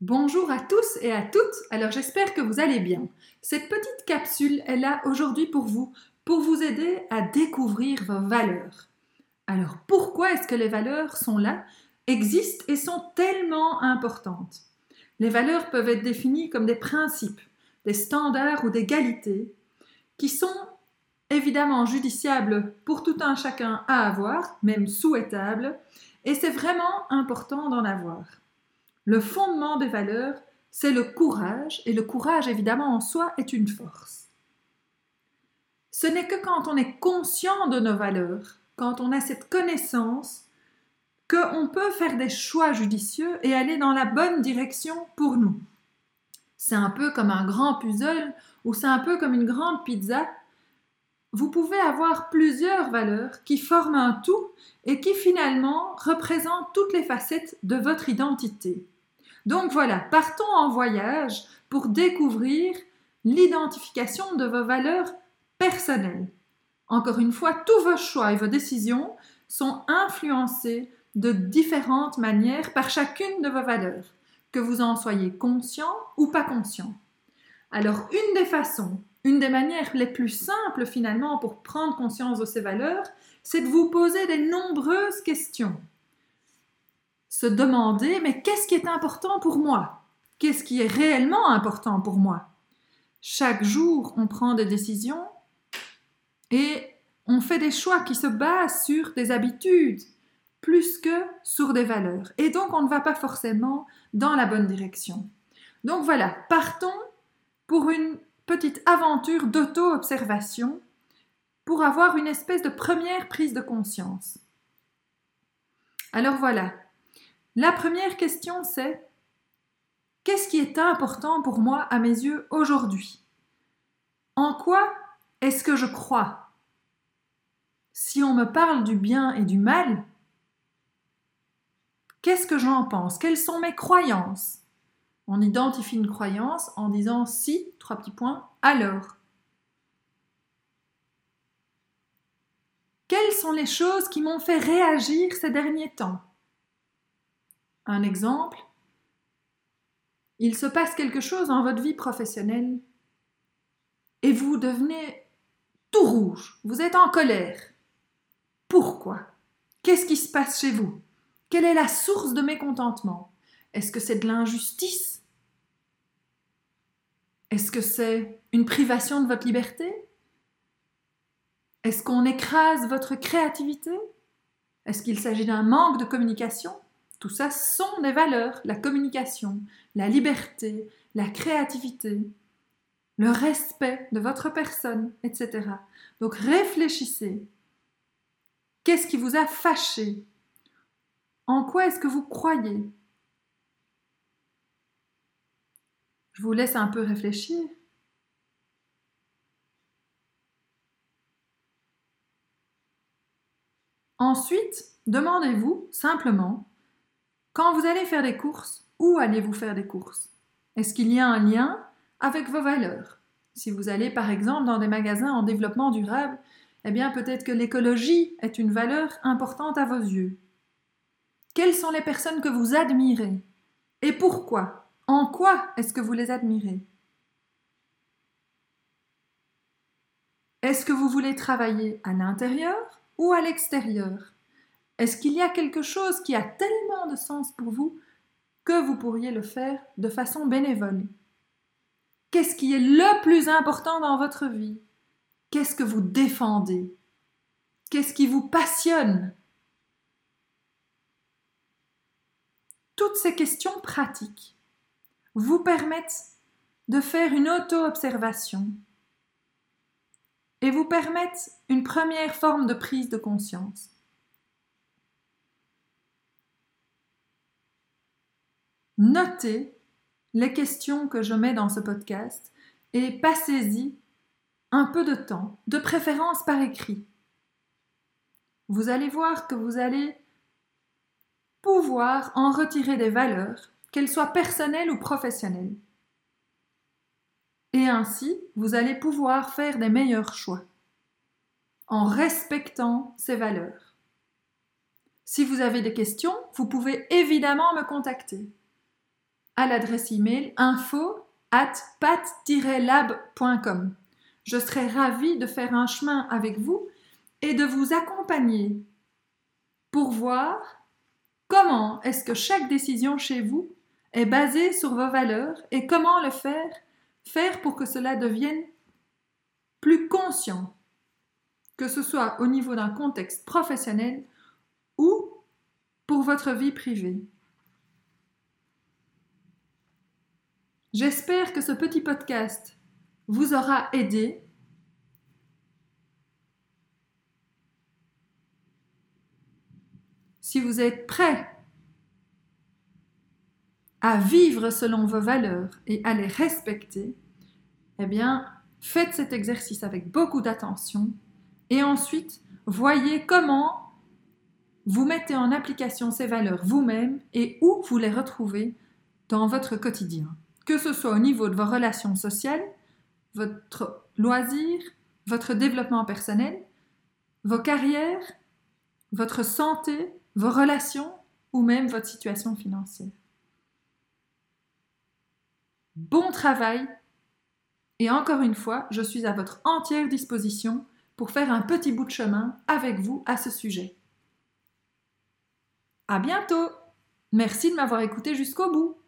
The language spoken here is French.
Bonjour à tous et à toutes, alors j'espère que vous allez bien. Cette petite capsule est là aujourd'hui pour vous, pour vous aider à découvrir vos valeurs. Alors pourquoi est-ce que les valeurs sont là, existent et sont tellement importantes? Les valeurs peuvent être définies comme des principes, des standards ou des qualités qui sont évidemment judiciables pour tout un chacun à avoir, même souhaitables, et c'est vraiment important d'en avoir. Le fondement des valeurs, c'est le courage, et le courage évidemment en soi est une force. Ce n'est que quand on est conscient de nos valeurs, quand on a cette connaissance, qu'on peut faire des choix judicieux et aller dans la bonne direction pour nous. C'est un peu comme un grand puzzle ou c'est un peu comme une grande pizza vous pouvez avoir plusieurs valeurs qui forment un tout et qui finalement représentent toutes les facettes de votre identité. Donc voilà, partons en voyage pour découvrir l'identification de vos valeurs personnelles. Encore une fois, tous vos choix et vos décisions sont influencés de différentes manières par chacune de vos valeurs, que vous en soyez conscient ou pas conscient. Alors, une des façons une des manières les plus simples finalement pour prendre conscience de ces valeurs, c'est de vous poser des nombreuses questions. Se demander, mais qu'est-ce qui est important pour moi? Qu'est-ce qui est réellement important pour moi? Chaque jour, on prend des décisions et on fait des choix qui se basent sur des habitudes plus que sur des valeurs. Et donc, on ne va pas forcément dans la bonne direction. Donc voilà, partons pour une petite aventure d'auto-observation pour avoir une espèce de première prise de conscience. Alors voilà, la première question c'est qu'est-ce qui est important pour moi à mes yeux aujourd'hui? En quoi est-ce que je crois? Si on me parle du bien et du mal, qu'est-ce que j'en pense? Quelles sont mes croyances? On identifie une croyance en disant si, trois petits points, alors. Quelles sont les choses qui m'ont fait réagir ces derniers temps? Un exemple, il se passe quelque chose dans votre vie professionnelle et vous devenez tout rouge, vous êtes en colère. Pourquoi? Qu'est-ce qui se passe chez vous? Quelle est la source de mécontentement? Est-ce que c'est de l'injustice? Est-ce que c'est une privation de votre liberté? Est-ce qu'on écrase votre créativité? Est-ce qu'il s'agit d'un manque de communication? Tout ça sont des valeurs, la communication, la liberté, la créativité, le respect de votre personne, etc. Donc réfléchissez. Qu'est-ce qui vous a fâché? En quoi est-ce que vous croyez? Je vous laisse un peu réfléchir. Ensuite, demandez-vous simplement, quand vous allez faire des courses, où allez-vous faire des courses? Est-ce qu'il y a un lien avec vos valeurs? Si vous allez par exemple dans des magasins en développement durable, eh bien peut-être que l'écologie est une valeur importante à vos yeux. Quelles sont les personnes que vous admirez? Et pourquoi? En quoi est-ce que vous les admirez? Est-ce que vous voulez travailler à l'intérieur ou à l'extérieur? Est-ce qu'il y a quelque chose qui a tellement de sens pour vous que vous pourriez le faire de façon bénévole? Qu'est-ce qui est le plus important dans votre vie? Qu'est-ce que vous défendez? Qu'est-ce qui vous passionne? Toutes ces questions pratiques vous permettent de faire une auto-observation et vous permettent une première forme de prise de conscience. Notez les questions que je mets dans ce podcast et passez-y un peu de temps, de préférence par écrit. Vous allez voir que vous allez pouvoir en retirer des valeurs qu'elle soit personnelle ou professionnelle. Et ainsi, vous allez pouvoir faire des meilleurs choix en respectant ces valeurs. Si vous avez des questions, vous pouvez évidemment me contacter. À l'adresse email info at pat-lab.com. Je serai ravie de faire un chemin avec vous et de vous accompagner pour voir comment est-ce que chaque décision chez vous est basée sur vos valeurs et comment le faire, faire pour que cela devienne plus conscient, que ce soit au niveau d'un contexte professionnel ou pour votre vie privée. J'espère que ce petit podcast vous aura aidé. Si vous êtes prêt à vivre selon vos valeurs et à les respecter, eh bien, faites cet exercice avec beaucoup d'attention et ensuite voyez comment vous mettez en application ces valeurs vous-même et où vous les retrouvez dans votre quotidien que ce soit au niveau de vos relations sociales, votre loisir, votre développement personnel, vos carrières, votre santé, vos relations ou même votre situation financière. Bon travail et encore une fois, je suis à votre entière disposition pour faire un petit bout de chemin avec vous à ce sujet. À bientôt! Merci de m'avoir écouté jusqu'au bout.